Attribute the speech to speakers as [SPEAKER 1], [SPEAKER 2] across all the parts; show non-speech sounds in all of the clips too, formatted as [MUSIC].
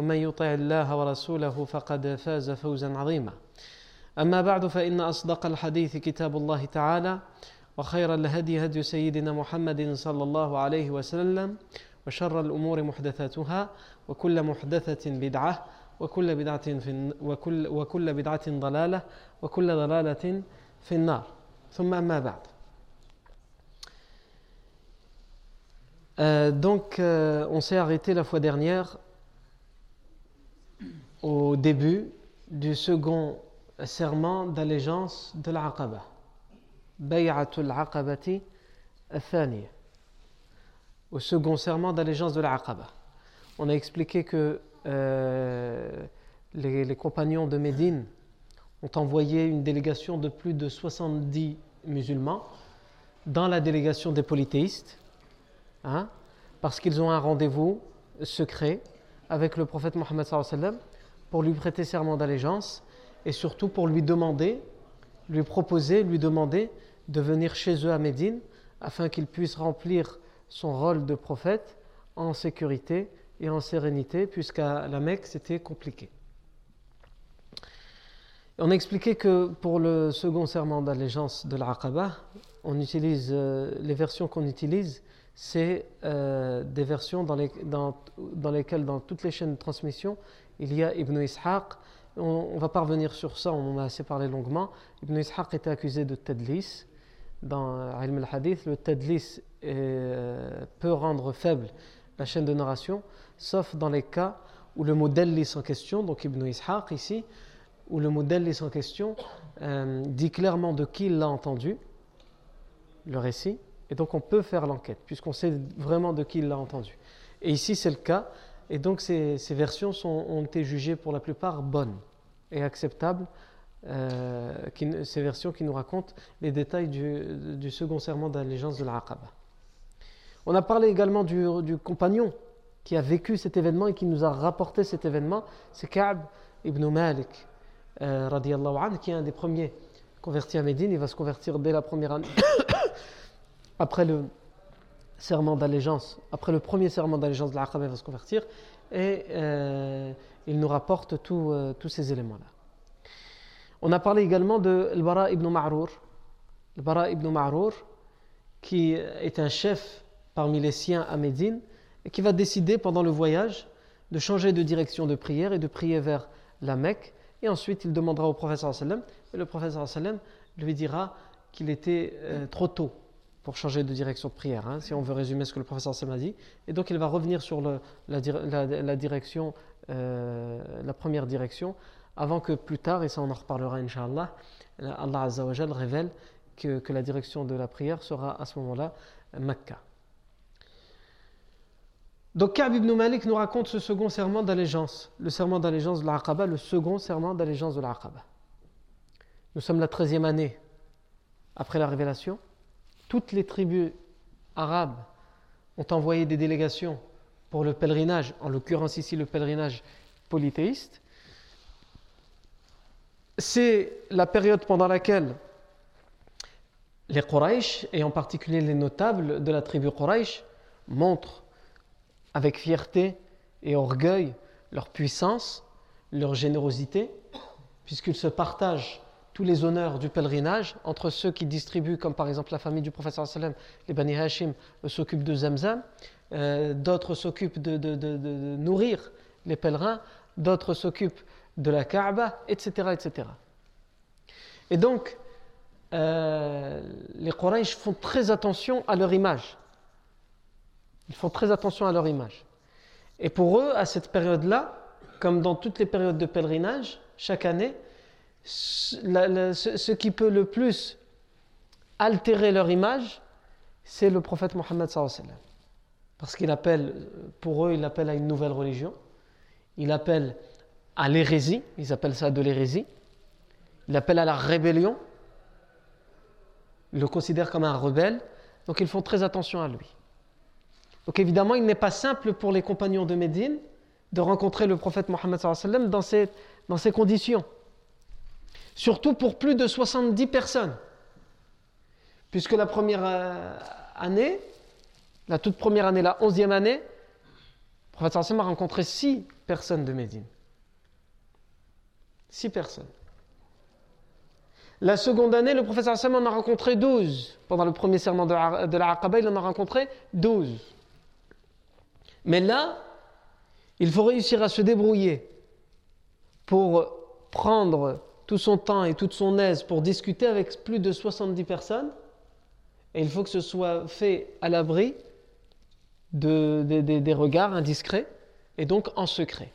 [SPEAKER 1] ومن يطع الله ورسوله فقد فاز فوزا عظيما. أما بعد فإن أصدق الحديث كتاب الله تعالى وخير الهدي هدي سيدنا محمد صلى الله عليه وسلم وشر الأمور محدثاتها وكل محدثة بدعة وكل بدعة في وكل وكل بدعة ضلالة وكل ضلالة في النار. ثم أما بعد. Euh, donc, euh, on s'est arrêté la fois dernière au début du second serment d'allégeance de l'Aqaba. Bay'atul Aqabati. Au second serment d'allégeance de l'Aqaba. On a expliqué que euh, les, compagnons de Médine ont envoyé une délégation de plus de 70 musulmans dans la délégation des polythéistes. Hein, parce qu'ils ont un rendez-vous secret avec le prophète Mohammed pour lui prêter serment d'allégeance et surtout pour lui demander, lui proposer, lui demander de venir chez eux à Médine afin qu'il puisse remplir son rôle de prophète en sécurité et en sérénité, puisqu'à la Mecque c'était compliqué. On a expliqué que pour le second serment d'allégeance de l'Aqaba, on utilise euh, les versions qu'on utilise, c'est euh, des versions dans, les, dans, dans, lesquelles, dans toutes les chaînes de transmission, il y a Ibn Ishaq. On, on va pas revenir sur ça, on en a assez parlé longuement. Ibn Ishaq était accusé de tadlis. Dans Ilm al-Hadith, le tadlis euh, peut rendre faible la chaîne de narration, sauf dans les cas où le modèle lit en question, donc Ibn Ishaq ici, où le modèle lit en question euh, dit clairement de qui il l'a entendu, le récit, et donc on peut faire l'enquête, puisqu'on sait vraiment de qui il l'a entendu. Et ici c'est le cas, et donc ces, versions ont été jugées pour la plupart bonnes et acceptables, euh, ces versions qui nous racontent les détails du, second serment d'allégeance de l'Aqaba. On a parlé également du, du, compagnon qui a vécu cet événement et qui nous a rapporté cet événement, c'est Ka'b ibn Malik, euh, anhu, qui est un des premiers convertis à Médine, il va se convertir dès la première année [COUGHS] après le serment d'allégeance, après le premier serment d'allégeance de va se convertir et euh, il nous rapporte euh, tous ces éléments-là. On a parlé également de Al-Bara ibn Ma'rour. Al-Bara ibn Ma'rour, qui est un chef parmi les siens à Médine et qui va décider pendant le voyage de changer de direction de prière et de prier vers la Mecque. Et ensuite, il demandera au prophète sallam et le prophète sallam lui dira qu'il était euh, trop tôt pour changer de direction de prière, hein, si on veut résumer ce que le professeur Sam dit. Et donc il va revenir sur la, direction, euh, la première direction, avant que plus tard, et ça on en reparlera inshallah, Allah Azzawajal révèle que, la direction de la prière sera à ce moment-là Mecca. Donc Ka'b ibn Malik nous raconte ce second serment d'allégeance, le serment d'allégeance de l'Aqaba, le second serment d'allégeance de l'Aqaba. Nous sommes la 13e année après la révélation toutes les tribus arabes ont envoyé des délégations pour le pèlerinage, en l'occurrence ici le pèlerinage polythéiste. C'est la période pendant laquelle les Quraysh, et en particulier les notables de la tribu Quraysh, montrent avec fierté et orgueil leur puissance, leur générosité, puisqu'ils se partagent tous les honneurs du pèlerinage entre ceux qui distribuent, comme par exemple la famille du professeur sallam, les Bani Hashim s'occupent de Zamzam, euh, d'autres s'occupent de, nourrir les pèlerins, d'autres s'occupent de la Kaaba, etc. etc. Et donc, euh, les Quraysh font très attention à leur image. Ils font très attention à leur image. Et pour eux, à cette période-là, comme dans toutes les périodes de pèlerinage, chaque année, ce, qui peut le plus altérer leur image, c'est le prophète Mohammed Parce qu'il appelle, pour eux, il appelle à une nouvelle religion. Il appelle à l'hérésie, ils appellent ça de l'hérésie. Il appelle à la rébellion. Ils le considèrent comme un rebelle. Donc ils font très attention à lui. Donc évidemment, il n'est pas simple pour les compagnons de Médine de rencontrer le prophète Mohammed dans ces, dans ces conditions. Surtout pour plus de 70 personnes. Puisque la première euh, année, la toute première année, la onzième année, le prophète a rencontré six personnes de Médine. Six personnes. La seconde année, le prophète en a rencontré douze. Pendant le premier serment de la Aqaba, il en a rencontré douze. Mais là, il faut réussir à se débrouiller pour prendre tout son temps et toute son aise pour discuter avec plus de 70 personnes. Et il faut que ce soit fait à l'abri des regards indiscrets et donc en secret.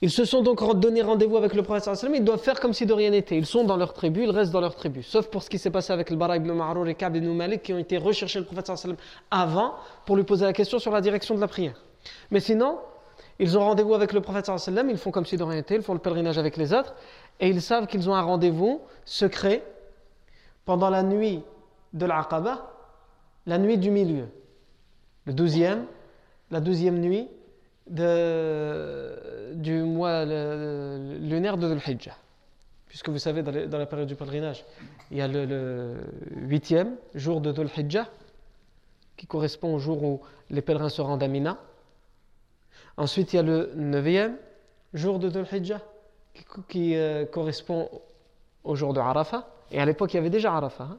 [SPEAKER 1] Ils se sont donc donné rendez-vous avec le prophète ils doivent faire comme si de rien n'était. Ils sont dans leur tribu, ils restent dans leur tribu. Sauf pour ce qui s'est passé avec le Bara ibn Ma'rour et Ka'b ibn Malik qui ont été rechercher le prophète avant pour lui poser la question sur la direction de la prière. Mais sinon, ils ont rendez-vous avec le prophète ils font comme si de rien n'était, ils font le pèlerinage avec les autres et ils savent qu'ils ont un rendez-vous secret pendant la nuit de l'Aqaba, la nuit du milieu, le douzième, la douzième nuit du mois lunaire de Dhul Hijjah. Puisque vous savez, dans, la période du pèlerinage, il y a le, huitième jour de Dhul Hijjah, qui correspond au jour où les pèlerins se rendent à Mina. Ensuite, il y a le neuvième jour de Dhul Qui, euh, correspond au jour de Arafat. Et à l'époque, il y avait déjà Arafat. Hein.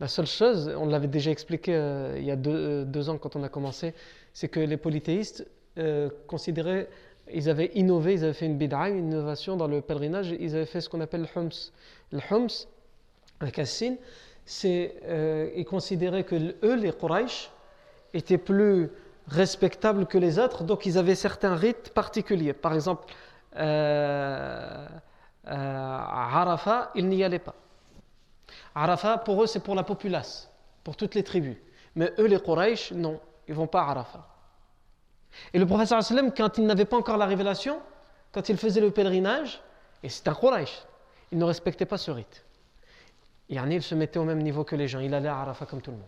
[SPEAKER 1] La seule chose, on l'avait déjà expliqué euh, il y a deux, euh, deux, ans quand on a commencé, c'est que les polythéistes considéraient, ils avaient innové, ils avaient fait une bid'a, une innovation dans le pèlerinage, ils avaient fait ce qu'on appelle le hums. Le hums, avec Assin, c'est, ils considéraient que eux, les Quraysh, étaient plus respectables que les autres, donc ils avaient certains rites particuliers. Par exemple, euh, à Arafat, ils n'y allaient pas. Arafat, pour eux, c'est pour la populace, pour toutes les tribus. Mais eux, les Quraysh, non ils vont pas à Arafat. Et le professeur sallam, quand il n'avait pas encore la révélation, quand il faisait le pèlerinage, et c'est un Quraysh, il ne respectait pas ce rite. Yani, il se mettait au même niveau que les gens, il allait à Arafat comme tout le monde.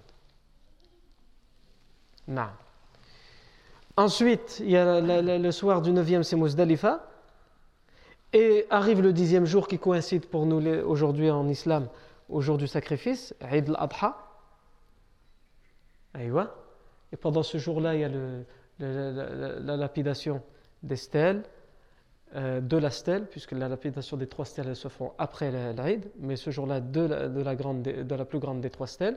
[SPEAKER 1] Non. Ensuite, il y a le, soir du 9e, c'est Muzdalifa. Et arrive le dixième jour qui coïncide pour nous aujourd'hui en islam, au jour du sacrifice, Eid al-Adha. Et pendant ce jour-là, il y a la, lapidation des stèles, euh, de la stèle, puisque la lapidation des trois stèles se font après l'Aïd, mais ce jour-là, de la plus grande des trois stèles,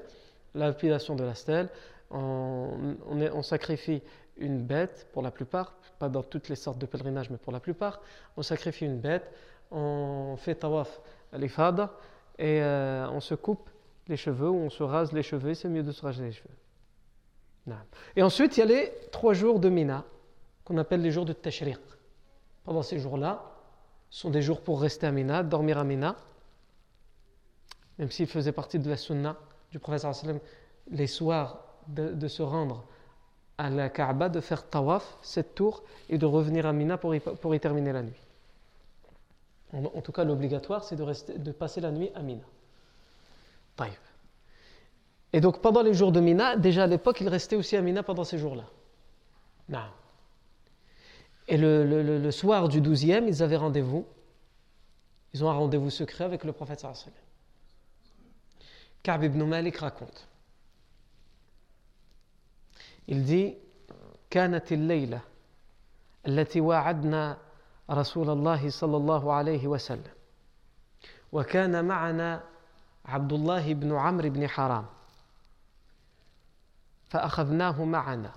[SPEAKER 1] la lapidation de la stèle, on, sacrifie une bête pour la plupart, pas dans toutes les sortes de pèlerinage, mais pour la plupart, on sacrifie une bête, on fait tawaf l'ifada et euh, on se coupe les cheveux ou on se rase les cheveux, c'est mieux de se raser les cheveux. Et ensuite, il y a les trois jours de Mina, qu'on appelle les jours de Tashriq. Pendant ces jours-là, ce sont des jours pour rester à Mina, dormir à Mina, même s'il faisait partie de la sunna du prophète les soirs de, se rendre à la Kaaba, de faire tawaf, sept tours, et de revenir à Mina pour y, terminer la nuit. En, tout cas, l'obligatoire, c'est de, passer la nuit à Mina. Taïf. Et donc pendant les jours de Mina, déjà à l'époque, il restait aussi à Mina pendant ces jours-là. Et le, soir du douzième, ils avaient rendez-vous. Ils ont un rendez-vous secret avec le prophète Ka'b ibn Malik raconte. Dit كانت الليلة التي واعدنا رسول الله صلى الله عليه وسلم وكان معنا عبد الله بن عمرو بن حرام فأخذناه معنا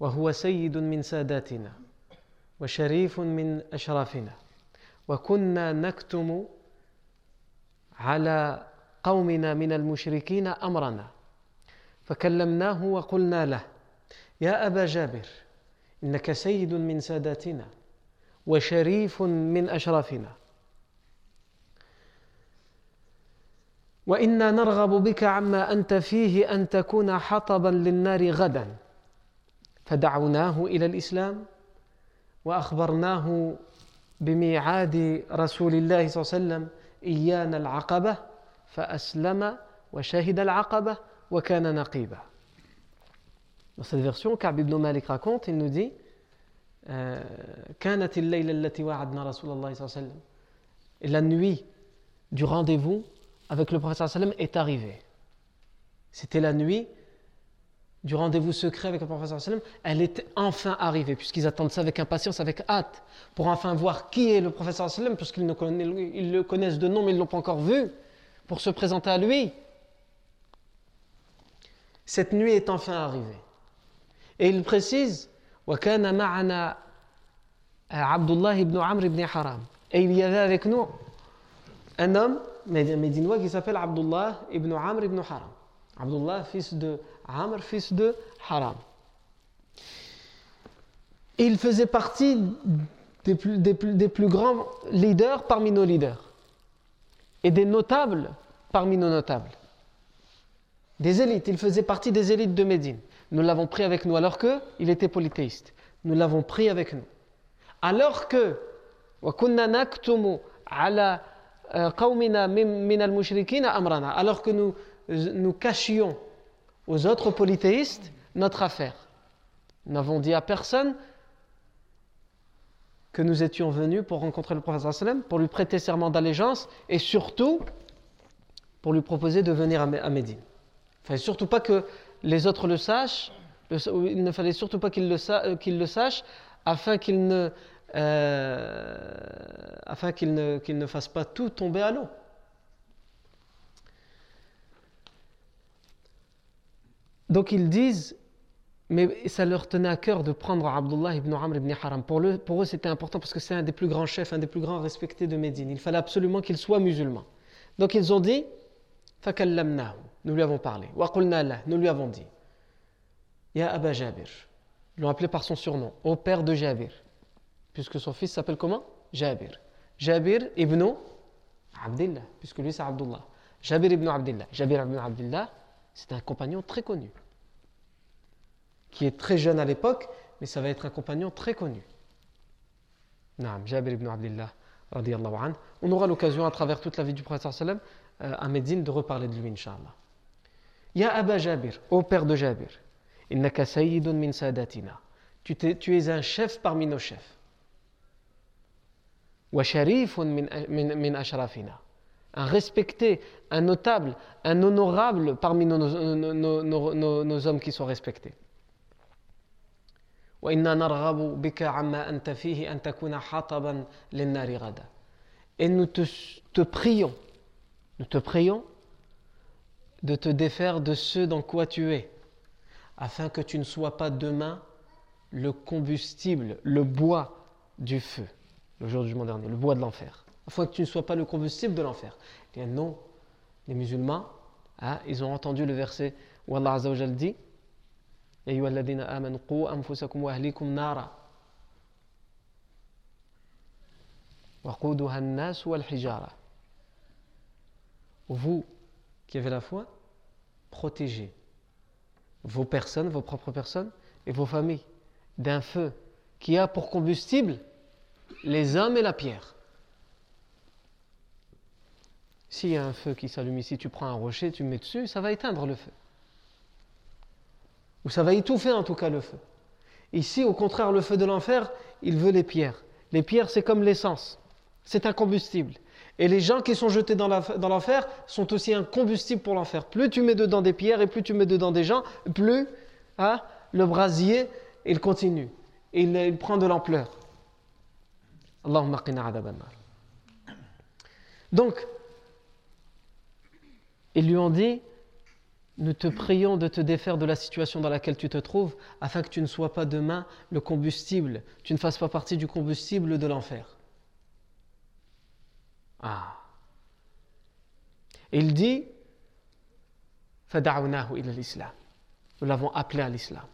[SPEAKER 1] وهو سيد من ساداتنا وشريف من أشرافنا وكنا نكتم على قومنا من المشركين أمرنا فكلمناه وقلنا له يا أبا جابر إنك سيد من ساداتنا وشريف من أشرافنا. وإنا نرغب بك عما أنت فيه أن تكون حطبا للنار غدا. فدعوناه إلى الإسلام وأخبرناه بميعاد رسول الله صلى الله عليه وسلم إيانا العقبة فأسلم وشهد العقبة وكان نقيبا Dans cette version, Ka'b ibn Malik raconte, il nous dit كانت الليلة التي وعدنا رسول الله صلى الله عليه وسلم Et la nuit du rendez-vous avec le prophète sallam est arrivée. C'était la nuit du rendez-vous secret avec le prophète sallam. Elle était enfin arrivée, puisqu'ils attendent ça avec impatience, avec hâte, pour enfin voir qui est le prophète sallam, puisqu'ils le connaissent de nom, mais ils ne l'ont pas encore vu, pour se présenter à lui. Cette nuit est enfin arrivée. Et il précise وكان معنا Abdullah ibn Amr ibn Haram. Et il y avait avec nous un homme médinois qui s'appelle Abdullah ibn Amr ibn Haram. Abdullah, fils de Amr, fils de Haram. Et il faisait partie des plus, des, plus, des plus, grands leaders parmi nos leaders. Et des notables parmi nos notables. Des élites. Il faisait partie des élites de Médine. Nous l'avons pris avec nous alors qu'il était polythéiste. Nous l'avons pris avec nous. Alors que, alors que nous, nous cachions aux autres polythéistes notre affaire. Nous n'avons dit à personne que nous étions venus pour rencontrer le prophète pour lui prêter serment d'allégeance et surtout pour lui proposer de venir à Médine. Surtout pas que les autres le sachent, il ne fallait surtout pas qu'ils le, qu le sachent afin qu'il ne euh, afin qu'ils ne, qu ne fassent pas tout tomber à l'eau. Donc ils disent, mais ça leur tenait à cœur de prendre Abdullah ibn Amr ibn Haram. Pour, le, pour eux, c'était important parce que c'est un des plus grands chefs, un des plus grands respectés de Médine. Il fallait absolument qu'il soit musulman. Donc ils ont dit, nous lui avons parlé. Nous lui avons dit, Ya Aba Jabir. Ils l'ont appelé par son surnom, au père de Jabir puisque son fils s'appelle comment? Jabir. Jabir ibn Abdullah, puisque lui c'est Abdullah. Jabir ibn Abdullah. Jabir ibn Abdullah, c'est un compagnon très connu, qui est très jeune à l'époque, mais ça va être un compagnon très connu. Naam, Jabir ibn Abdullah. On aura l'occasion à travers toute la vie du prophète euh, à Médine de reparler de lui, inshallah. Ya Aba Jabir, ô père de Jabir, innaka sayyidun min sadatina. Tu, tu es un chef parmi nos chefs. Un respecté, un notable, un honorable parmi nos, hommes qui sont respectés. Et nous te prions, nous te prions de te défaire de ce dans quoi tu es, afin que tu ne sois pas demain le combustible, le bois du feu le jour du jugement dernier, le bois de l'enfer, afin que tu ne sois pas le combustible de l'enfer. Eh bien non, les musulmans, hein, ils ont entendu le verset où Allah Azza wa dit Vous qui avez la foi, protégez vos personnes, vos propres personnes et vos familles d'un feu qui a pour combustible les hommes et la pierre. S'il y a un feu qui s'allume ici, tu prends un rocher, tu mets dessus, ça va éteindre le feu. Ou ça va étouffer en tout cas le feu. Ici, au contraire, le feu de l'enfer, il veut les pierres. Les pierres, c'est comme l'essence. C'est un combustible. Et les gens qui sont jetés dans l'enfer sont aussi un combustible pour l'enfer. Plus tu mets dedans des pierres et plus tu mets dedans des gens, plus hein, le brasier, il continue. Et il prend de l'ampleur. Allahumma qina Donc, ils lui ont dit nous te prions de te défaire de la situation dans laquelle tu te trouves afin que tu ne sois pas demain le combustible, tu ne fasses pas partie du combustible de l'enfer. Ah. Il dit Nous l'avons appelé à l'islam.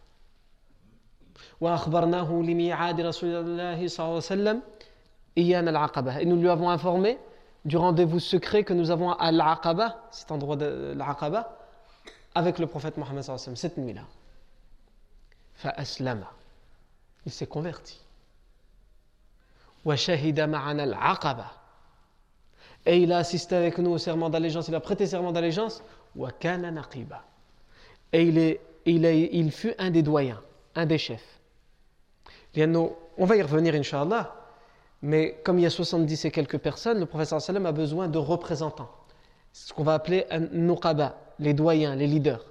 [SPEAKER 1] Et nous lui avons informé du rendez-vous secret que nous avons à l'Aqaba, cet endroit de l'Aqaba, avec le prophète Mohammed cette nuit-là. Il s'est converti. Et il a assisté avec nous au serment d'allégeance, il a prêté serment d'allégeance. Et il, est, il, est, il fut un des doyens, un des chefs. On va y revenir, Inch'Allah. Mais comme il y a 70 et quelques personnes, le professeur sallam a besoin de représentants. C'est ce qu'on va appeler un nuqaba, les doyens, les leaders.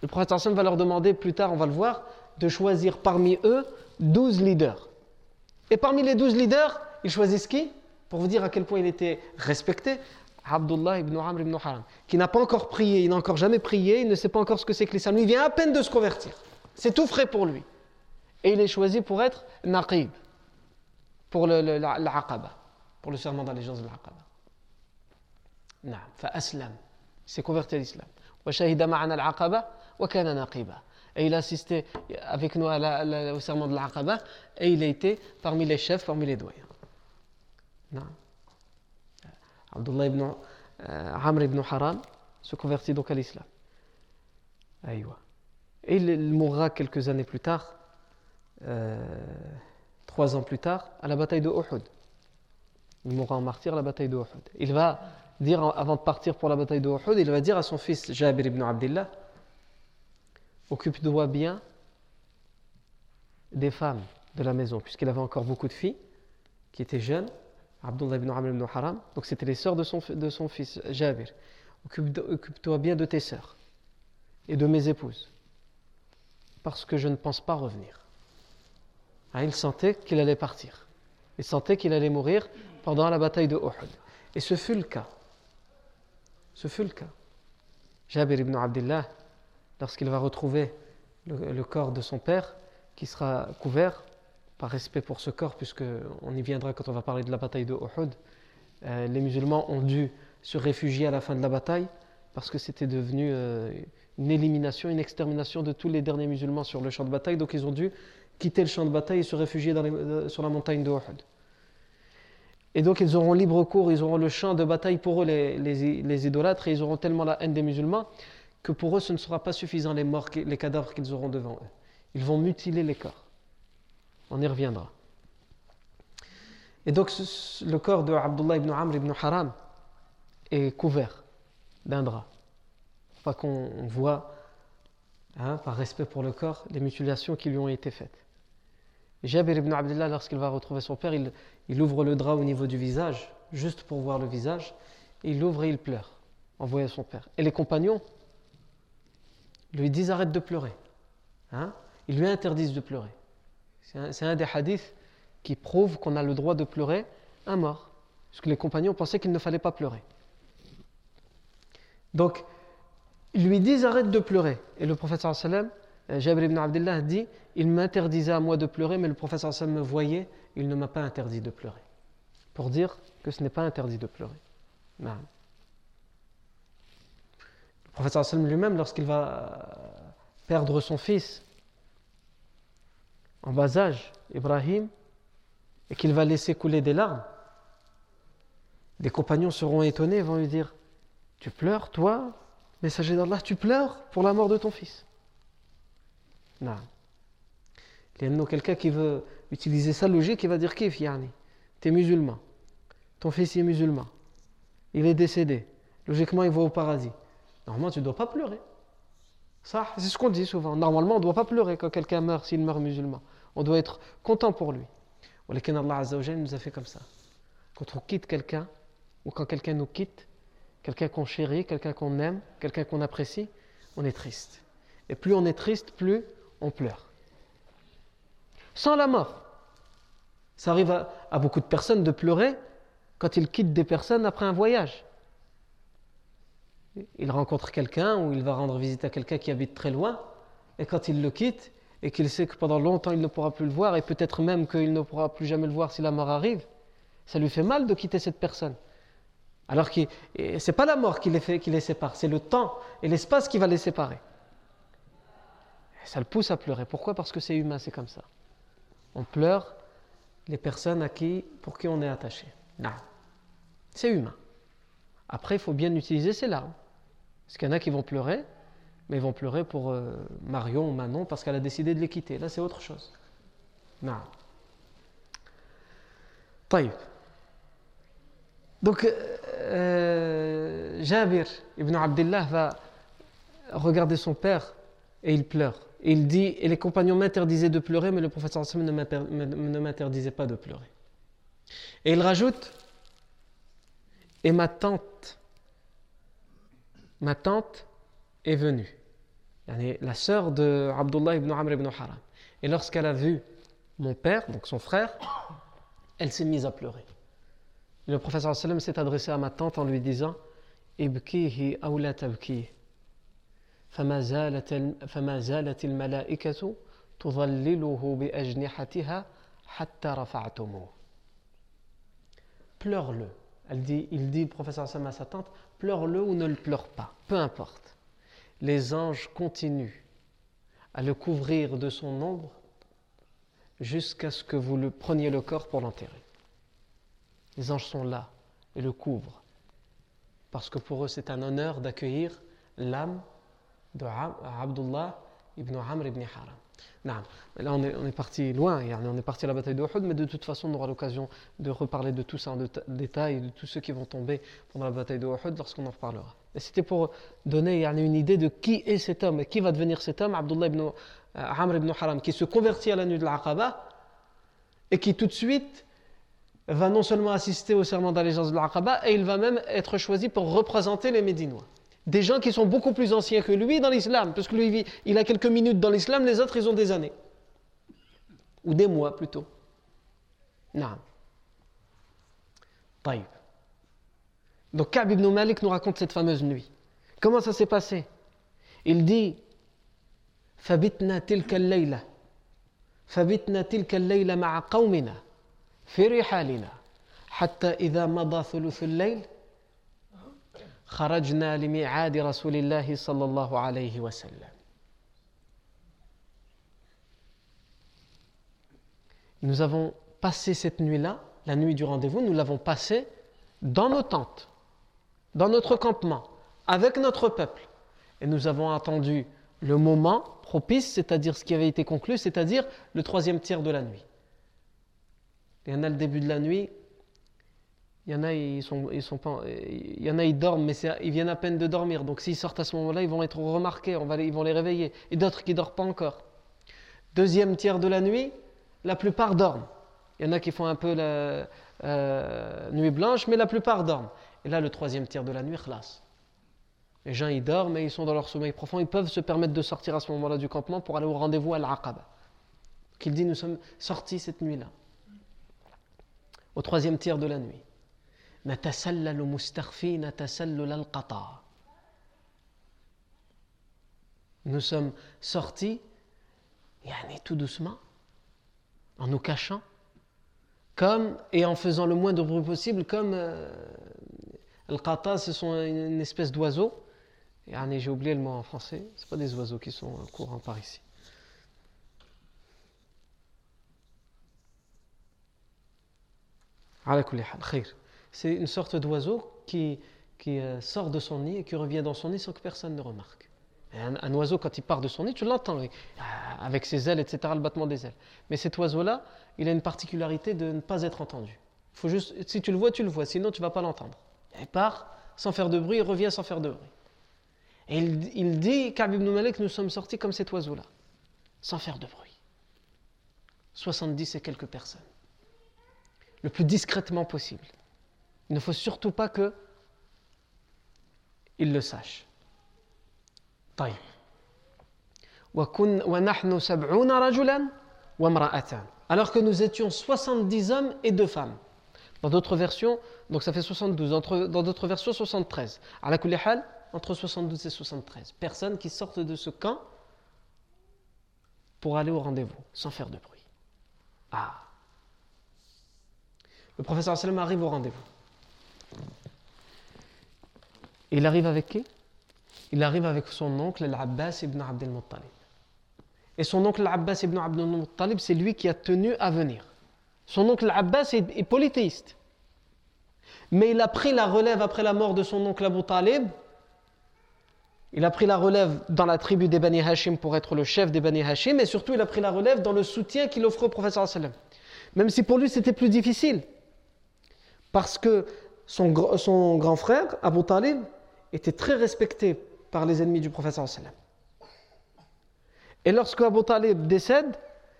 [SPEAKER 1] Le professeur sallam va leur demander plus tard, on va le voir, de choisir parmi eux 12 leaders. Et parmi les 12 leaders, ils choisissent qui? Pour vous dire à quel point il était respecté, Abdullah ibn Amr ibn Haram, qui n'a pas encore prié, il n'a encore jamais prié, il ne sait pas encore ce que c'est que l'islam. Il vient à peine de se convertir. C'est tout frais pour lui. Et il est choisi pour être naqib pour l'Aqaba, pour le serment d'allégeance de l'Aqaba. il s'est converti à l'islam. Et il a assisté avec nous au serment de l'Aqaba et il a été parmi les chefs, parmi les doyens. Abdullah ibn euh, Amr ibn Haram se convertit donc à l'islam. Et il mourra quelques années plus tard. Euh, trois ans plus tard, à la bataille de Uhud. Il mourra en martyr à la bataille de Uhud. Il va dire, avant de partir pour la bataille de Uhud, il va dire à son fils Jabir ibn Abdullah Occupe-toi bien des femmes de la maison, puisqu'il avait encore beaucoup de filles qui étaient jeunes, Abdullah ibn Amr ibn Haram, donc c'était les sœurs de son, de son fils Jabir. Occupe-toi bien de tes sœurs et de mes épouses, parce que je ne pense pas revenir. Hein, il sentait qu'il allait partir. Il sentait qu'il allait mourir pendant la bataille de Uhud. Et ce fut le cas. Ce fut le cas. Jabir ibn Abdullah, lorsqu'il va retrouver le, corps de son père, qui sera couvert, par respect pour ce corps, puisqu'on y viendra quand on va parler de la bataille de Uhud, euh, les musulmans ont dû se réfugier à la fin de la bataille parce que c'était devenu euh, une élimination, une extermination de tous les derniers musulmans sur le champ de bataille. Donc ils ont dû quitter le champ de bataille et se réfugier euh, sur la montagne de Uhud. Et donc ils auront libre cours, ils auront le champ de bataille pour eux, les, les, idolâtres, et ils auront tellement la haine des musulmans que pour eux ce ne sera pas suffisant les morts, les cadavres qu'ils auront devant eux. Ils vont mutiler les corps. On y reviendra. Et donc le corps de Abdullah ibn Amr ibn Haram est couvert d'un drap. Pas qu'on voit, hein, par respect pour le corps, les mutilations qui lui ont été faites. Jabir ibn Abdullah, lorsqu'il va retrouver son père, il, ouvre le drap au niveau du visage, juste pour voir le visage. il l'ouvre et il pleure en voyant son père. Et les compagnons lui disent arrête de pleurer. Hein? Ils lui interdisent de pleurer. C'est un, des hadiths qui prouve qu'on a le droit de pleurer un mort. Parce que les compagnons pensaient qu'il ne fallait pas pleurer. Donc, ils lui disent arrête de pleurer. Et le prophète sallam euh, Jabir ibn Abdullah dit Il m'interdisait à moi de pleurer, mais le professeur Sam me voyait, il ne m'a pas interdit de pleurer. Pour dire que ce n'est pas interdit de pleurer. Le professeur Sam lui-même, lorsqu'il va perdre son fils en bas âge, Ibrahim, et qu'il va laisser couler des larmes, des compagnons seront étonnés et vont lui dire Tu pleures, toi, messager d'Allah, tu pleures pour la mort de ton fils non. Il y a quelqu'un qui veut utiliser sa logique, il va dire Kif, Yani Tu es musulman. Ton fils est musulman. Il est décédé. Logiquement, il va au paradis. Normalement, tu ne dois pas pleurer. Ça, c'est ce qu'on dit souvent. Normalement, on ne doit pas pleurer quand quelqu'un meurt, s'il meurt musulman. On doit être content pour lui. Allah nous a fait comme ça. Quand on quitte quelqu'un, ou quand quelqu'un nous quitte, quelqu'un qu'on chérit, quelqu'un qu'on aime, quelqu'un qu'on apprécie, on est triste. Et plus on est triste, plus on pleure. Sans la mort. Ça arrive à, beaucoup de personnes de pleurer quand ils quittent des personnes après un voyage. il rencontre quelqu'un ou il va rendre visite à quelqu'un qui habite très loin, et quand il le quitte, et qu'il sait que pendant longtemps il ne pourra plus le voir, et peut-être même qu'il ne pourra plus jamais le voir si la mort arrive, ça lui fait mal de quitter cette personne. Alors que ce n'est pas la mort qui les, fait, qui les sépare, c'est le temps et l'espace qui va les séparer. ça le pousse à pleurer. Pourquoi? Parce que c'est humain, c'est comme ça. On pleure les personnes à qui, pour qui on est attaché. Non. C'est humain. Après, il faut bien utiliser ses larmes. Parce qu'il y en a qui vont pleurer, mais ils vont pleurer pour euh, Marion ou Manon parce qu'elle a décidé de les quitter. Là, c'est autre chose. Non. Donc, euh, euh, Jabir ibn Abdullah va regarder son père et il pleure. Et il dit Et les compagnons m'interdisaient de pleurer, mais le professeur ne m'interdisait pas de pleurer. Et il rajoute Et ma tante, ma tante est venue la sœur de Abdullah ibn Amr ibn Haram. Et lorsqu'elle a vu mon père, donc son frère, elle s'est mise à pleurer. le professeur sallam s'est adressé à ma tante en lui disant Ibkihi awla tabki. فما زالت فما زالت الملائكة تظلله بأجنحتها حتى رفعتموه. Pleure-le. Elle dit, il dit, le professeur Sallam à sa tante, pleure-le ou ne le pleure pas, peu importe les anges continuent à le couvrir de son ombre jusqu'à ce que vous le preniez le corps pour l'enterrer. Les anges sont là et le couvrent parce que pour eux c'est un honneur d'accueillir l'âme de Abdullah ibn Amr ibn Haram. Là, on est, parti loin, on est parti à la bataille de mais de toute façon, on aura l'occasion de reparler de tout ça en détail, de tous ceux qui vont tomber pendant la bataille de lorsqu'on en reparlera. C'était pour donner une idée de qui est cet homme et qui va devenir cet homme, Abdullah ibn euh, Amr ibn Haram, qui se convertit à la nuit de l'Aqaba et qui tout de suite va non seulement assister au serment d'allégeance de l'Aqaba, et il va même être choisi pour représenter les Médinois des gens qui sont beaucoup plus anciens que lui dans l'islam, parce que lui, il a quelques minutes dans l'islam, les autres, ils ont des années. Ou des mois plutôt. Non. Taïb. Donc Ka'b ibn Malik nous raconte cette fameuse nuit. Comment ça s'est passé Il dit فبتنا تلك الليلة فبتنا تلك الليلة مع قومنا في رحالنا حتى إذا مضى ثلث الليل خرجنا لميعاد رسول الله صلى الله عليه وسلم Nous avons passé cette nuit-là, la nuit du rendez-vous, nous l'avons passée dans nos tentes, dans notre campement, avec notre peuple. Et nous avons attendu le moment propice, c'est-à-dire ce qui avait été conclu, c'est-à-dire le troisième tiers de la nuit. Il y en a le début de la nuit, il y en a, ils sont, ils sont il y en a, ils dorment, mais ils viennent à peine de dormir. Donc s'ils sortent à ce moment-là, ils vont être remarqués, ils vont les réveiller. Et d'autres qui ne dorment pas encore. Deuxième tiers de la nuit, la plupart dorment. Il y en a qui font un peu la euh, nuit blanche, mais la plupart dorment. Et là, le troisième tiers de la nuit, khlas. Les gens, ils dorment et ils sont dans leur sommeil profond. Ils peuvent se permettre de sortir à ce moment-là du campement pour aller au rendez-vous à l'Aqaba. Qu'il dit, nous sommes sortis cette nuit-là. Au troisième tiers de la nuit. Nous sommes sortis, tout doucement, en nous cachant, comme, et en faisant le moins de bruit possible, comme euh, le qata, ce sont une espèce d'oiseau. J'ai oublié le mot en français. Ce pas des oiseaux qui sont euh, courants par ici. C'est une sorte d'oiseau qui, qui euh, sort de son nid et qui revient dans son nid sans que personne ne remarque. Un, oiseau, quand il part de son nid, tu l'entends euh, avec ses ailes, etc., le battement des ailes. Mais cet oiseau-là, il a une particularité de ne pas être entendu. Faut juste, si tu le vois, tu le vois, sinon tu ne vas pas l'entendre. Il part sans faire de bruit, il revient sans faire de bruit. Et il, il dit, Ka'b ibn Malik, nous sommes sortis comme cet oiseau-là, sans faire de bruit. 70 et quelques personnes. Le plus discrètement possible. Il ne faut surtout pas que il le sache. Alors que nous étions 70 hommes et deux femmes. Dans d'autres versions, donc ça fait 72, dans d'autres versions 73. À la entre 72 et 73 personnes qui sortent de ce camp pour aller au rendez-vous, sans faire de bruit. Ah Le professeur sallam arrive au rendez-vous. Il arrive avec qui? Il arrive avec son oncle, l'Abbas ibn Abdel Muttalib. Et son oncle, l'Abbas ibn Abdel Muttalib, c'est lui qui a tenu à venir. Son oncle, l'Abbas, est, polythéiste. Mais il a pris la relève après la mort de son oncle Abu Talib. Il a pris la relève dans la tribu des Bani Hashim pour être le chef des Bani Hashim. Et surtout, il a pris la relève dans le soutien qu'il offre au professeur. Même si pour lui, c'était plus difficile. Parce que son, son, grand frère, Abu Talib, était très respecté par les ennemis du professeur sallam. Et lorsque Abu Talib décède,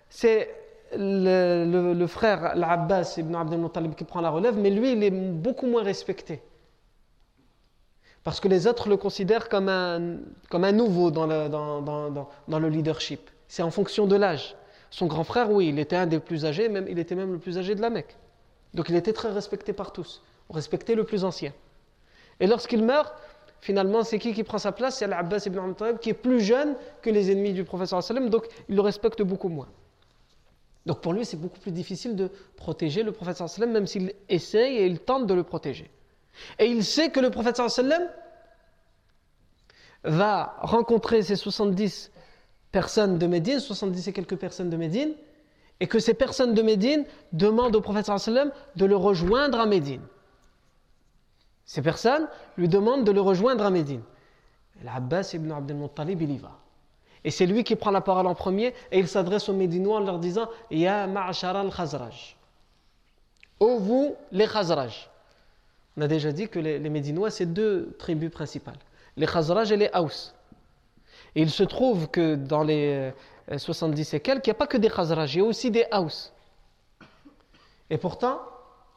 [SPEAKER 1] c'est le, frère, l'Abbas ibn Abdel Muttalib, qui prend la relève, mais lui, il est beaucoup moins respecté. Parce que les autres le considèrent comme un, nouveau dans le, leadership. C'est en fonction de l'âge. Son grand frère, oui, il était un des plus âgés, même, il était même le plus âgé de la Mecque. Donc il était très respecté par tous. On respectait le plus ancien. Et lorsqu'il meurt, finalement, c'est qui qui prend sa place? C'est l'Abbas ibn Muttalib, qui est plus jeune que les ennemis du professeur sallam, donc il le respecte beaucoup moins. Donc pour lui, c'est beaucoup plus difficile de protéger le prophète sallam, même s'il essaye et il tente de le protéger. Et il sait que le prophète va rencontrer ces 70 personnes de Médine, 70 et quelques personnes de Médine, et que ces personnes de Médine demandent au prophète de le rejoindre à Médine. Ces personnes lui demandent de le rejoindre à Médine. L'Abbas ibn Abdel il y va. Et c'est lui qui prend la parole en premier et il s'adresse aux Médinois en leur disant Ya ma'ashara al-Khazraj. Ô vous, les Khazraj. On a déjà dit que les, les Médinois, c'est deux tribus principales les Khazraj et les Haus. Et il se trouve que dans les 70 et quelques, il n'y a pas que des Khazraj, il y a aussi des Haus. Et pourtant,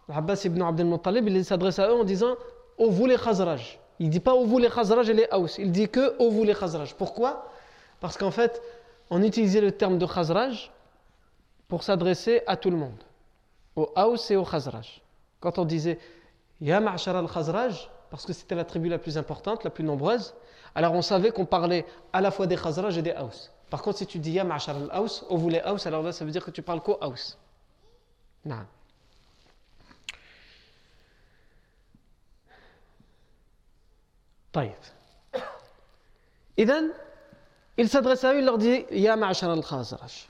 [SPEAKER 1] Abbas ibn Abdel Muttalib, il s'adresse à eux en disant Ô vous les Khazraj. Il ne dit pas Ô vous les Khazraj et les Haus. Il dit que Ô vous les Khazraj. Pourquoi? parce qu'en fait, on utilisait le terme de Khazraj pour s'adresser à tout le monde, aux Haus et aux Khazraj. Quand on disait Ya Ma'shar al-Khazraj, parce que c'était la tribu la plus importante, la plus nombreuse, alors on savait qu'on parlait à la fois des Khazraj et des Haus. Par contre, si tu dis Ya Ma'shar al-Haus, au vous les Haus, alors là, ça veut dire que tu parles qu'aux Haus. Non. طيب إذن eux, il leur dit Ya ma'ashar al-Khazraj,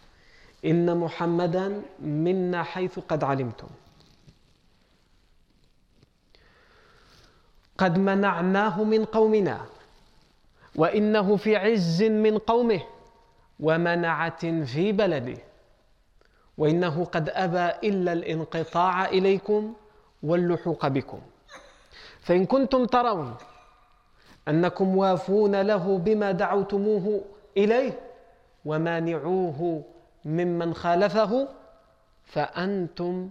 [SPEAKER 1] inna Muhammadan minna haythu qad alimtum. قد منعناه من قومنا وإنه في عز من قومه ومنعة في بلده. وإنه قد أبى إلا الانقطاع إليكم واللحوق بكم. فإن كنتم ترون أنكم وافون له بما دعوتموه إليه ومانعوه ممن خالفه فأنتم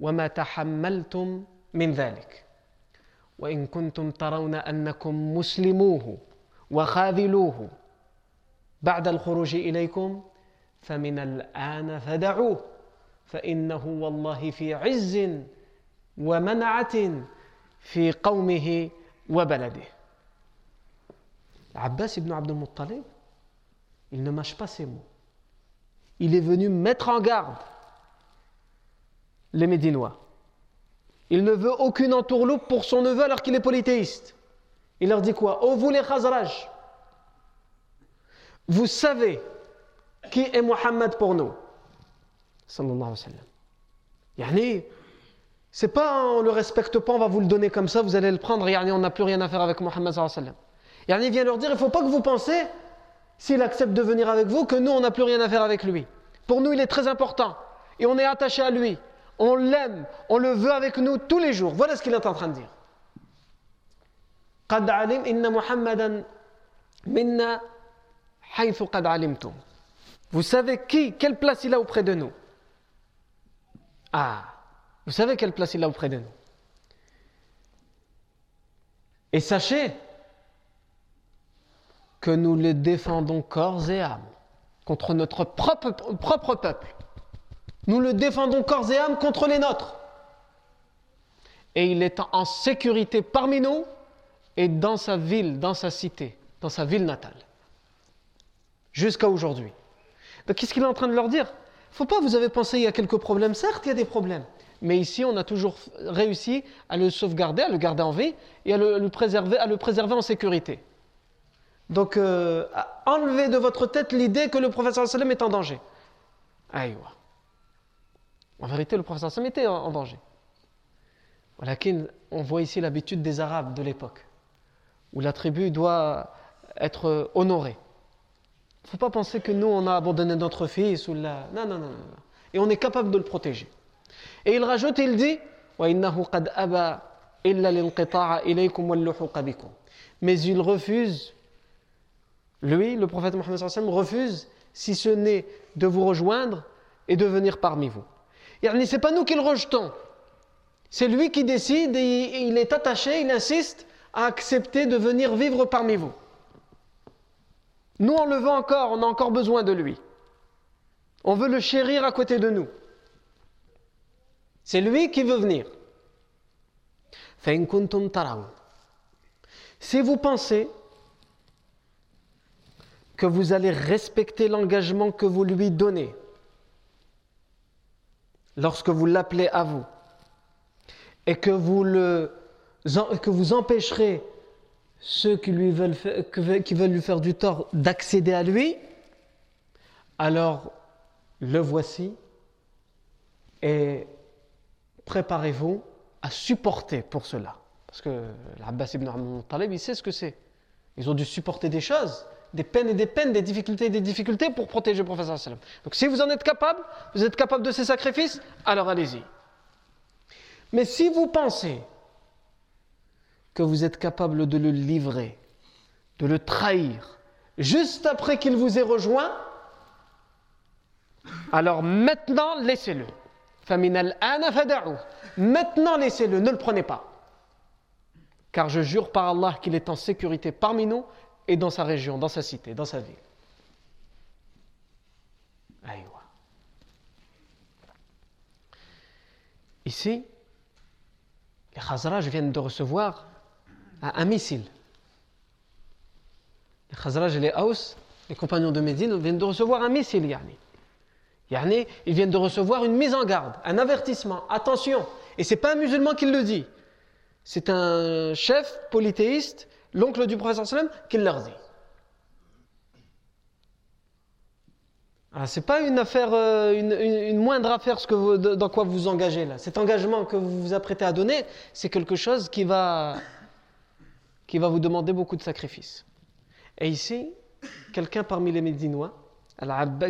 [SPEAKER 1] وما تحملتم من ذلك. وإن كنتم ترون أنكم مسلموه وخاذلوه بعد الخروج إليكم فمن الآن فدعوه فإنه والله في عز ومنعة في قومه وبلده. Abbas ibn Abdul Muttalib, il ne mâche pas ses mots. Il est venu mettre en garde les Médinois. Il ne veut aucune entourloupe pour son neveu alors qu'il est polythéiste. Il leur dit quoi? Oh vous les Khazraj, vous savez qui est Muhammad pour nous? Sallallahu alayhi wa c'est pas on le respecte pas, on va vous le donner comme ça, vous allez le prendre, yani, on n'a plus rien à faire avec Muhammad sallallahu vient leur dire, il faut pas que vous pensez, s'il accepte de venir avec vous, que nous, on n'a plus rien à faire avec lui. Pour nous, il est très important. Et on est attaché à lui. On l'aime. On le veut avec nous tous les jours. Voilà ce qu'il est en train de dire. قد علم إن محمدا منا حيث قد علمتم. Vous savez qui, quelle place il a auprès de nous Ah, vous savez quelle place il a auprès de nous. Et sachez que nous le défendons corps et âme contre notre propre, peuple. Nous le défendons corps et âme contre les nôtres. Et il est en sécurité parmi nous et dans sa ville, dans sa cité, dans sa ville natale. Jusqu'à aujourd'hui. Donc qu'est-ce qu'il est en train de leur dire? Faut pas, vous avez pensé, il y a quelques problèmes. Certes, il y a des problèmes. Mais ici, on a toujours réussi à le sauvegarder, à le garder en vie et à le préserver en sécurité. Donc, euh, enlevez de votre tête l'idée que le professeur sallam est en danger. Aïwa. En vérité, le professeur sallam était en, danger. On voit ici l'habitude des Arabes de l'époque, où la tribu doit être honorée. Il ne faut pas penser que nous, on a abandonné notre fils ou la... Non, non, non, non. Et on est capable de le protéger. Et il rajoute, il dit Mais il refuse, lui, le prophète Mohammed refuse, si ce n'est de vous rejoindre et de venir parmi vous. Ce n'est pas nous qui le rejetons. C'est lui qui décide et il est attaché, il insiste à accepter de venir vivre parmi vous. Nous, on le veut encore, on a encore besoin de lui. On veut le chérir à côté de nous. C'est lui qui veut venir. Si vous pensez que vous allez respecter l'engagement que vous lui donnez lorsque vous l'appelez à vous et que vous, le, que vous empêcherez ceux qui, lui veulent, qui veulent lui faire du tort d'accéder à lui, alors le voici et préparez-vous à supporter pour cela. Parce que l'Abbas ibn Talib, il sait ce que c'est. Ils ont dû supporter des choses, des peines et des peines, des difficultés et des difficultés pour protéger le professeur sallam. Donc si vous en êtes capable, vous êtes capable de ces sacrifices, alors allez-y. Mais si vous pensez que vous êtes capable de le livrer, de le trahir, juste après qu'il vous ait rejoint, alors maintenant laissez-le. Maintenant laissez-le, ne le prenez pas. Car je jure par Allah qu'il est en sécurité parmi nous et dans sa région, dans sa cité, dans sa ville. Ici, les Khazraj viennent de recevoir un missile. Les Khazraj et les Haus, les compagnons de Médine, viennent de recevoir un missile. Yani ils viennent de recevoir une mise en garde, un avertissement. Attention, et c'est pas un musulman qui le dit. C'est un chef polythéiste, l'oncle du prophète sallam, qui leur dit. Ce c'est pas une affaire, euh, une, moindre affaire ce que dans quoi vous vous engagez là. Cet engagement que vous vous apprêtez à donner, c'est quelque chose qui va, qui va vous demander beaucoup de sacrifices. Et ici, quelqu'un parmi les Médinois,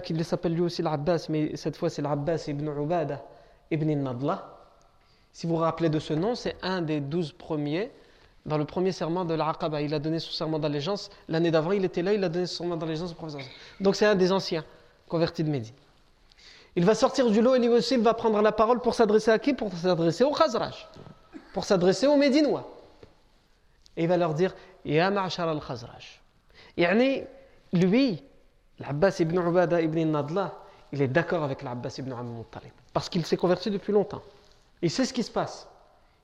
[SPEAKER 1] qui s'appelle lui aussi l'Abbas, mais cette fois c'est l'Abbas ibn Ubada ibn Nadla. Si vous vous rappelez de ce nom, c'est un des douze premiers dans le premier serment de l'Aqaba. Il a donné son serment d'allégeance. L'année d'avant, il était là, il a donné son serment d'allégeance au professeur. Donc c'est un des anciens convertis de Médine. Il va sortir du lot et lui aussi, il va prendre la parole pour s'adresser à qui? Pour s'adresser au Khazraj, pour s'adresser aux Médinois. Et il va leur dire Ya ma'ashar al-Khazraj. Lui, L'Abbas ibn Ubada ibn Nadla, il est d'accord avec l'Abbas ibn Muttalib. Parce qu'il s'est converti depuis longtemps. Il sait ce qui se passe.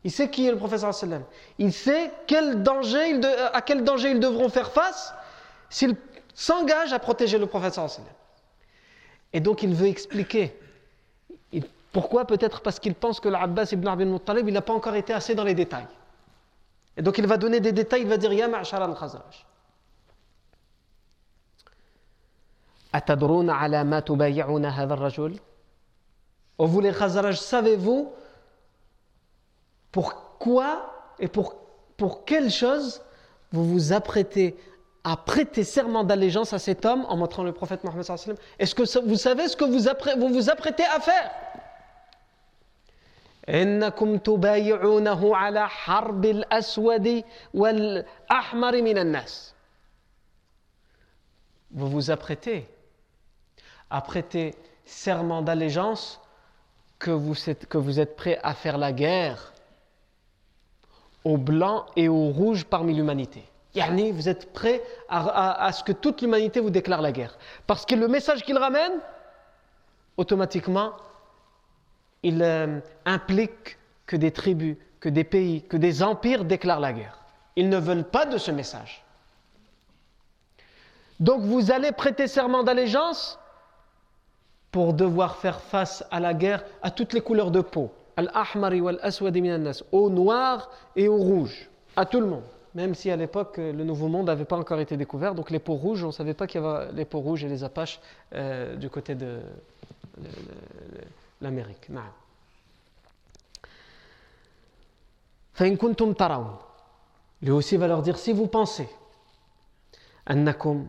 [SPEAKER 1] Il sait qui est le professeur sallam. Il sait quel danger à quel danger ils devront faire face s'ils s'engagent à protéger le professeur sallam. Et donc il veut expliquer. Pourquoi Peut-être parce qu'il pense que l'Abbas ibn Abd Muttalib, il n'a pas encore été assez dans les détails. Et donc il va donner des détails, il va dire Ya ma'ashara al-Khazraj. أتدرون على ما تبايعون هذا الرجل Vous les Khazaraj, savez-vous pourquoi et pour, pour quelle chose vous vous apprêtez à prêter serment d'allégeance à cet homme en montrant le prophète Mohammed Est-ce que vous savez ce que vous vous, vous apprêtez à faire إنكم تبايعونه على حرب الأسود والأحمر من الناس Vous vous apprêtez à prêter serment d'allégeance que vous, êtes, que vous êtes prêt à faire la guerre aux blancs et aux rouges parmi l'humanité. Yani, vous êtes prêt à, ce que toute l'humanité vous déclare la guerre. Parce que le message qu'il ramène, automatiquement, il euh, implique que des tribus, que des pays, que des empires déclarent la guerre. Ils ne veulent pas de ce message. Donc vous allez prêter serment d'allégeance pour devoir faire face à la guerre à toutes les couleurs de peau Al-ahmari wal-aswadi nas au noir et au rouge, à tout le monde. Même si à l'époque le Nouveau Monde n'avait pas encore été découvert, donc les peaux rouges, on ne savait pas qu'il y avait les peaux rouges et les apaches euh, du côté de l'Amérique. kuntum Lui aussi va leur dire si vous pensez أنكم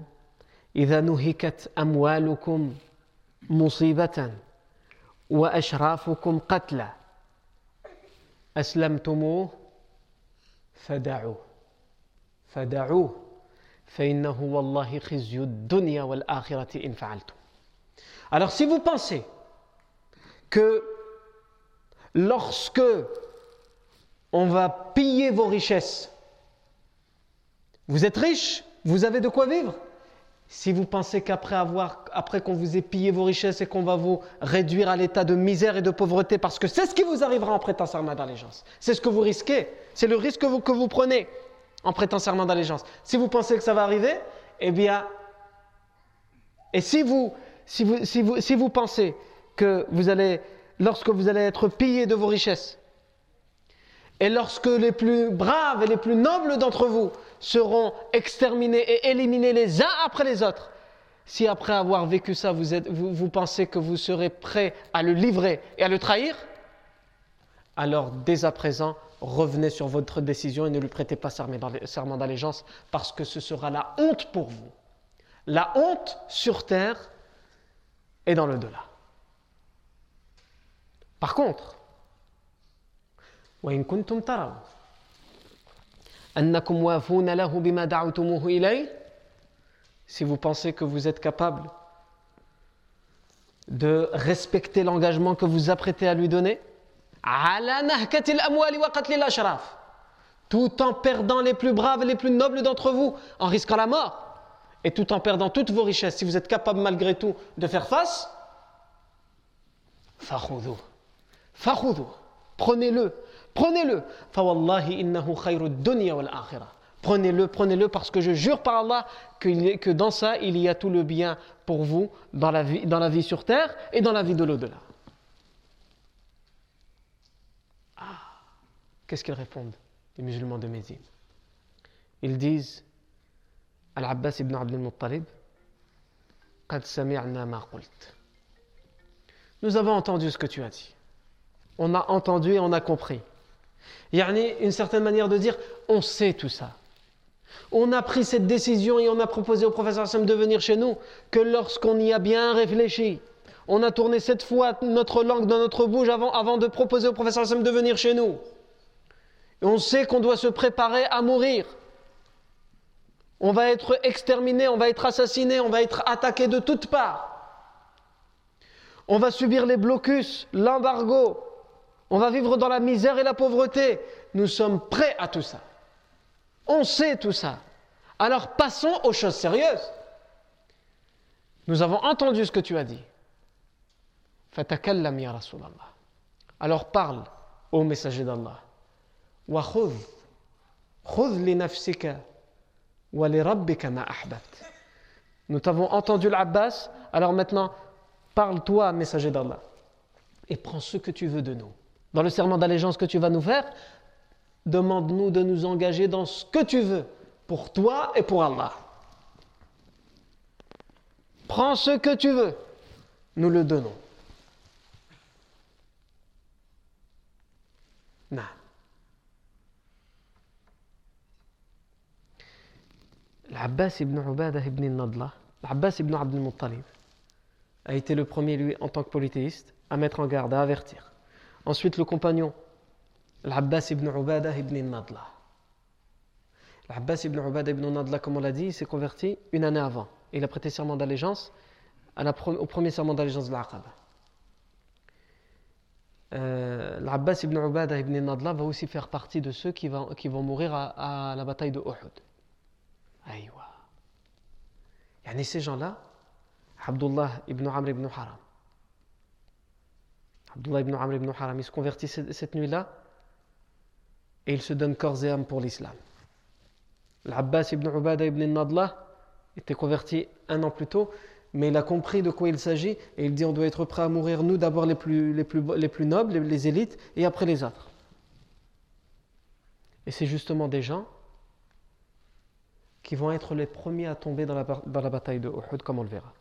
[SPEAKER 1] إذا نهكت أموالكم مصيبة وأشرافكم قتلى أسلمتموه فدعوه فدعوه فإنه والله خزي الدنيا والآخرة إن فعلتم Alors si vous pensez que lorsque on va piller vos richesses, vous êtes riche, vous avez de quoi vivre, si vous pensez qu'après avoir, après qu'on vous ait pillé vos richesses et qu'on va vous réduire à l'état de misère et de pauvreté, parce que c'est ce qui vous arrivera en prêtant serment d'allégeance, c'est ce que vous risquez, c'est le risque que vous, prenez en prêtant serment d'allégeance. Si vous pensez que ça va arriver, eh bien, et si vous, si vous pensez que vous allez, lorsque vous allez être pillé de vos richesses, et lorsque les plus braves et les plus nobles d'entre vous seront exterminés et éliminés les uns après les autres, si après avoir vécu ça, vous, êtes, vous, pensez que vous serez prêt à le livrer et à le trahir, alors dès à présent, revenez sur votre décision et ne lui prêtez pas serment d'allégeance parce que ce sera la honte pour vous. La honte sur terre et dans le delà. Par contre, وإن كنتم ترون أنكم وافون له بما دعوتموه إليه si vous pensez que vous êtes capable de respecter l'engagement que vous apprêtez à lui donner tout en perdant les plus braves et les plus nobles d'entre vous, en risquant la mort, et tout en perdant toutes vos richesses, si vous êtes capable malgré tout de faire face, prenez-le, Prenez-le. Prenez-le, prenez-le parce que je jure par Allah que, dans ça, il y a tout le bien pour vous dans la vie, sur terre et dans la vie de l'au-delà. Ah, qu'est-ce qu'ils répondent, les musulmans de Médine? Ils disent Al-Abbas ibn Abdul Muttalib, Nous avons entendu ce que tu as dit. On a entendu et on a compris. Il y a une certaine manière de dire, on sait tout ça. On a pris cette décision et on a proposé au professeur Hassan de venir chez nous que lorsqu'on y a bien réfléchi, on a tourné cette fois notre langue dans notre bouche avant, de proposer au professeur Hassan de venir chez nous. On sait qu'on doit se préparer à mourir. On va être exterminé, on va être assassiné, on va être attaqué de toutes parts. On va subir les blocus, l'embargo, on va vivre dans la misère et la pauvreté. Nous sommes prêts à tout ça. On sait tout ça. Alors passons aux choses sérieuses. Nous avons entendu ce que tu as dit. Alors parle, ô messager d'Allah. Nous t'avons entendu l'Abbas, alors maintenant parle-toi, messager d'Allah, et prends ce que tu veux de nous. Dans le serment d'allégeance que tu vas nous faire, demande-nous de nous engager dans ce que tu veux, pour toi et pour Allah. Prends ce que tu veux, nous le donnons. Non. L'Abbas ibn Ubadah ibn Nadla, l'Abbas ibn Abdul Muttalib, a été le premier, lui, en tant que polythéiste, à mettre en garde, à avertir. Ensuite, le compagnon, l'Abbas ibn Ubadah ibn Nadla. L'Abbas ibn Ubadah ibn Nadla, comme on l'a dit, il s'est converti une année avant. Il a prêté serment d'allégeance au premier serment d'allégeance de l'Aqaba. Euh, L'Abbas ibn Ubadah ibn Nadla va aussi faire partie de ceux qui, vont mourir à, la bataille de Uhud. Aïwa. Ces gens-là, Abdullah ibn Amr ibn Haram, Abdullah ibn Amr ibn Haram, il se convertit cette nuit-là et il se donne corps et âme pour l'islam. L'Abbas ibn Ubada ibn Nadla était converti un an plus tôt, mais il a compris de quoi il s'agit et il dit on doit être prêt à mourir, nous d'abord les plus, les, plus, les plus nobles, les, élites, et après les autres. Et c'est justement des gens qui vont être les premiers à tomber dans la, dans la bataille de Uhud, comme on le verra.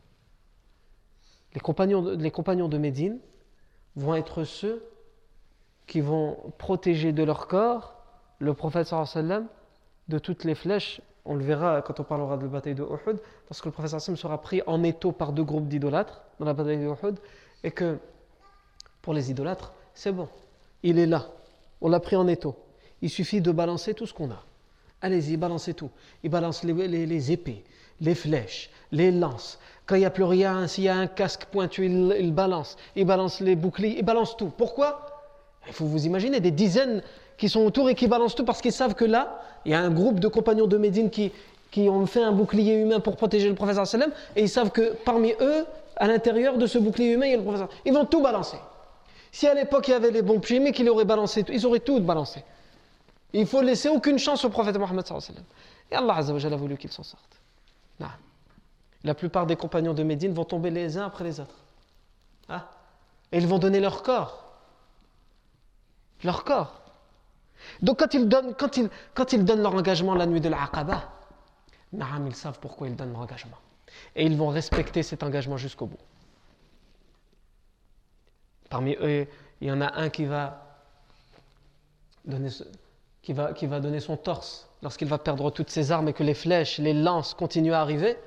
[SPEAKER 1] Les compagnons, les compagnons de Médine vont être ceux qui vont protéger de leur corps le prophète de toutes les flèches. On le verra quand on parlera de la bataille de Uhud, parce que le prophète sera pris en étau par deux groupes d'idolâtres dans la bataille de Uhud, et que pour les idolâtres, c'est bon, il est là, on l'a pris en étau. Il suffit de balancer tout ce qu'on a. Allez-y, balancez tout. Il balance les, les, épées, les flèches, les lances. Quand il n'y a plus rien, s'il y a un casque pointu, il, balance. Il balance les boucliers, il balance tout. Pourquoi? Il faut vous imaginer des dizaines qui sont autour et qui balancent tout parce qu'ils savent que là, il y a un groupe de compagnons de Médine qui, qui ont fait un bouclier humain pour protéger le professeur sallam et ils savent que parmi eux, à l'intérieur de ce bouclier humain, il y a le professeur. Ils vont tout balancer. Si à l'époque il y avait les bons mais qu'ils auraient balancé, ils auraient tout balancé. Il faut laisser aucune chance au prophète Mohammed Et Allah a voulu qu'il s'en sorte. La plupart des compagnons de Médine vont tomber les uns après les autres. Ah. Et ils vont donner leur corps. Leur corps. Donc quand ils donnent, leur engagement la nuit de l'Aqaba, ils savent pourquoi ils donnent leur engagement. Et ils vont respecter cet engagement jusqu'au bout. Parmi eux, il y en a un qui va donner, qui va donner son torse lorsqu'il va perdre toutes ses armes et que les flèches, les lances continuent à arriver.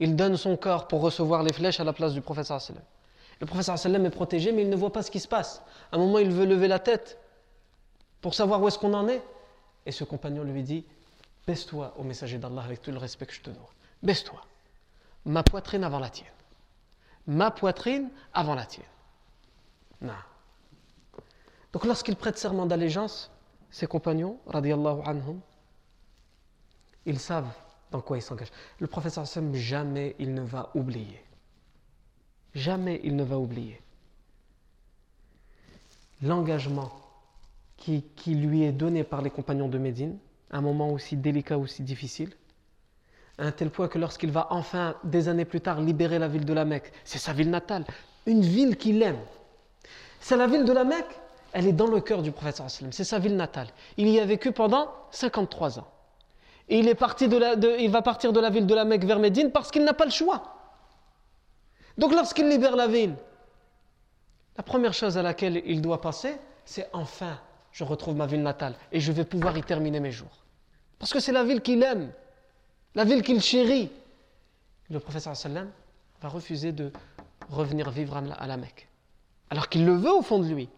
[SPEAKER 1] Il donne son corps pour recevoir les flèches à la place du professeur sallam. Le professeur sallam est protégé, mais il ne voit pas ce qui se passe. À un moment, il veut lever la tête pour savoir où est-ce qu'on en est. Et ce compagnon lui dit Baisse-toi au messager d'Allah avec tout le respect que je te dois. Baisse-toi. Ma poitrine avant la tienne. Ma poitrine avant la tienne. Non. Donc lorsqu'il prête serment d'allégeance, ses compagnons, radiallahu anhum, ils savent dans quoi ils s'engagent. Le professeur Sam, jamais il ne va oublier. Jamais il ne va oublier l'engagement qui, lui est donné par les compagnons de Médine, un moment aussi délicat, aussi difficile, à un tel point que lorsqu'il va enfin, des années plus tard, libérer la ville de la Mecque, c'est sa ville natale, une ville qu'il aime. C'est la ville de la Mecque, elle est dans le cœur du prophète c'est sa ville natale. Il y a vécu pendant 53 ans. Il, est parti de la, il va partir de la ville de la Mecque vers Médine parce qu'il n'a pas le choix. Donc lorsqu'il libère la ville, la première chose à laquelle il doit passer, c'est enfin je retrouve ma ville natale et je vais pouvoir y terminer mes jours. Parce que c'est la ville qu'il aime, la ville qu'il chérit. Le professeur sallam va refuser de revenir vivre à la Mecque. Alors qu'il le veut au fond de lui.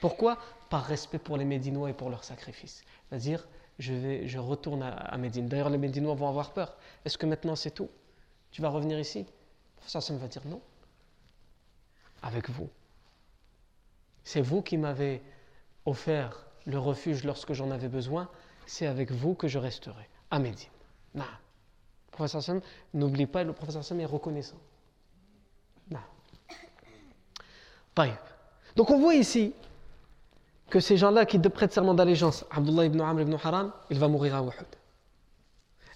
[SPEAKER 1] Pourquoi? Par respect pour les Médinois et pour leur sacrifice. C'est-à-dire, je, vais, je retourne à, Médine. D'ailleurs, les Médinois vont avoir peur. Est-ce que maintenant c'est tout Tu vas revenir ici? Le professeur sallam va dire non. Avec vous. C'est vous qui m'avez offert le refuge lorsque j'en avais besoin, c'est avec vous que je resterai, à Médine. Le professeur Sam n'oublie pas, le professeur Sam est reconnaissant. Donc on voit ici que ces gens-là qui prêtent serment d'allégeance, Abdullah ibn Amr ibn Haram, il va mourir à Uhud.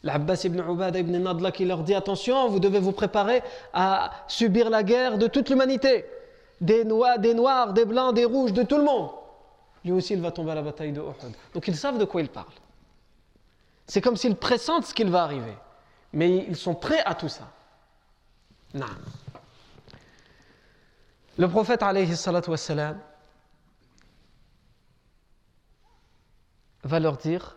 [SPEAKER 1] L'Abbas ibn Ubada ibn Nadla qui leur dit attention, vous devez vous préparer à subir la guerre de toute l'humanité. Des noirs, des blancs, des rouges, de tout le monde lui aussi il va tomber à la bataille de Uhud. Donc ils savent de quoi ils parlent. C'est comme s'ils pressentent ce qu'il va arriver. Mais ils sont prêts à tout ça. Non. Le prophète alayhi wassalam, va leur dire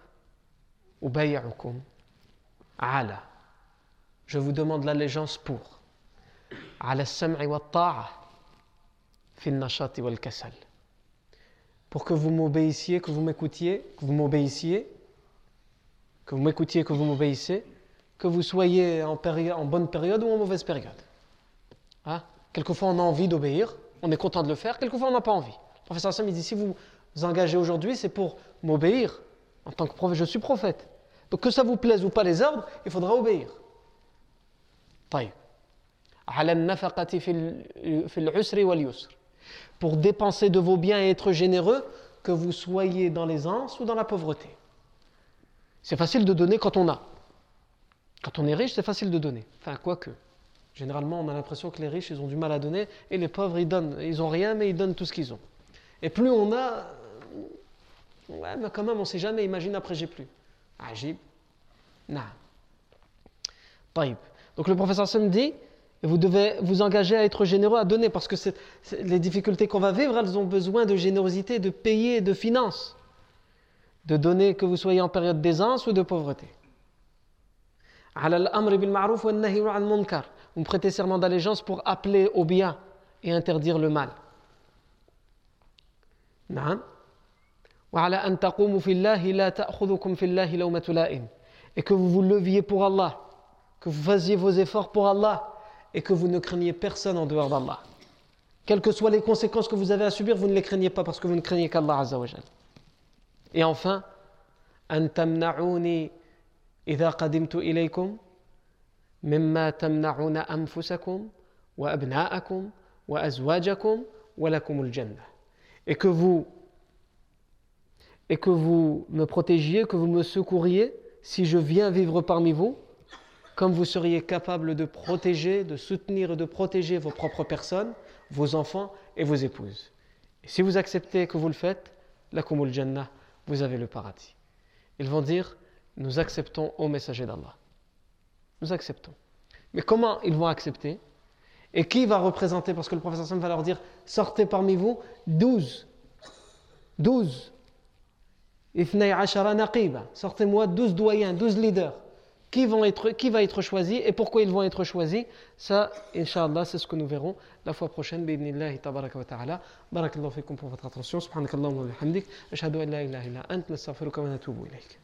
[SPEAKER 1] ala. Je vous demande l'allégeance pour ala sam'i wa ta'a fi nashati wal kasal pour que vous m'obéissiez, que vous m'écoutiez, que vous m'obéissiez, que vous m'écoutiez, que vous m'obéissiez, que vous soyez en, en, bonne période ou en mauvaise période. Hein? Quelquefois on a envie d'obéir, on est content de le faire, quelquefois on n'a pas envie. Le professeur Sam dit si vous vous engagez aujourd'hui, c'est pour m'obéir en tant que prophète, je suis prophète. Donc que ça vous plaise ou pas les ordres, il faudra obéir. pour dépenser de vos biens et être généreux, que vous soyez dans l'aisance ou dans la pauvreté. C'est facile de donner quand on a. Quand on est riche, c'est facile de donner. Enfin, quoique. Généralement, on a l'impression que les riches, ils ont du mal à donner, et les pauvres, ils donnent. Ils ont rien, mais ils donnent tout ce qu'ils ont. Et plus on a, ouais, mais quand même, on ne sait jamais. Imagine après, j'ai plus. Agib. Non. Donc le professeur Sam dit, vous devez vous engager à être généreux, à donner, parce que les difficultés qu'on va vivre, elles ont besoin de générosité, de payer, de finances. De donner que vous soyez en période d'aisance ou de pauvreté. Vous prêtez serment d'allégeance pour appeler au bien et interdire le mal. Et que vous vous leviez pour Allah, que vous fassiez vos efforts pour Allah et que vous ne craigniez personne en dehors d'Allah. Quelles que soient les conséquences que vous avez à subir, vous ne les craignez pas parce que vous ne craignez qu'Allah Et enfin, أن تمنعوني إذا قدمت إليكم مما تمنعون أنفسكم وأبناءكم وأزواجكم ولكم الجنة et que vous et que vous me protégiez, que vous me secouriez si je viens vivre parmi vous, comme vous seriez capable de protéger, de soutenir et de protéger vos propres personnes, vos enfants et vos épouses. Et si vous acceptez que vous le faites, la kumul jannah, vous avez le paradis. Ils vont dire, nous acceptons au messager d'Allah. Nous acceptons. Mais comment ils vont accepter? Et qui va représenter? Parce que le professeur Sam va leur dire sortez parmi vous 12. 12. Sortez-moi 12 doyens, 12 leaders. Qui, vont être, qui va être choisi et pourquoi ils vont être choisis? Ça, Inch'Allah, c'est ce que nous verrons la fois prochaine. Bidnillahi tabaraka wa ta'ala. Barakallahu fikum pour votre attention. Subhanakallahu wa bihamdik. Ashhadu an la ilaha illa ant. Nastaghfiruka wa natubu ilayk.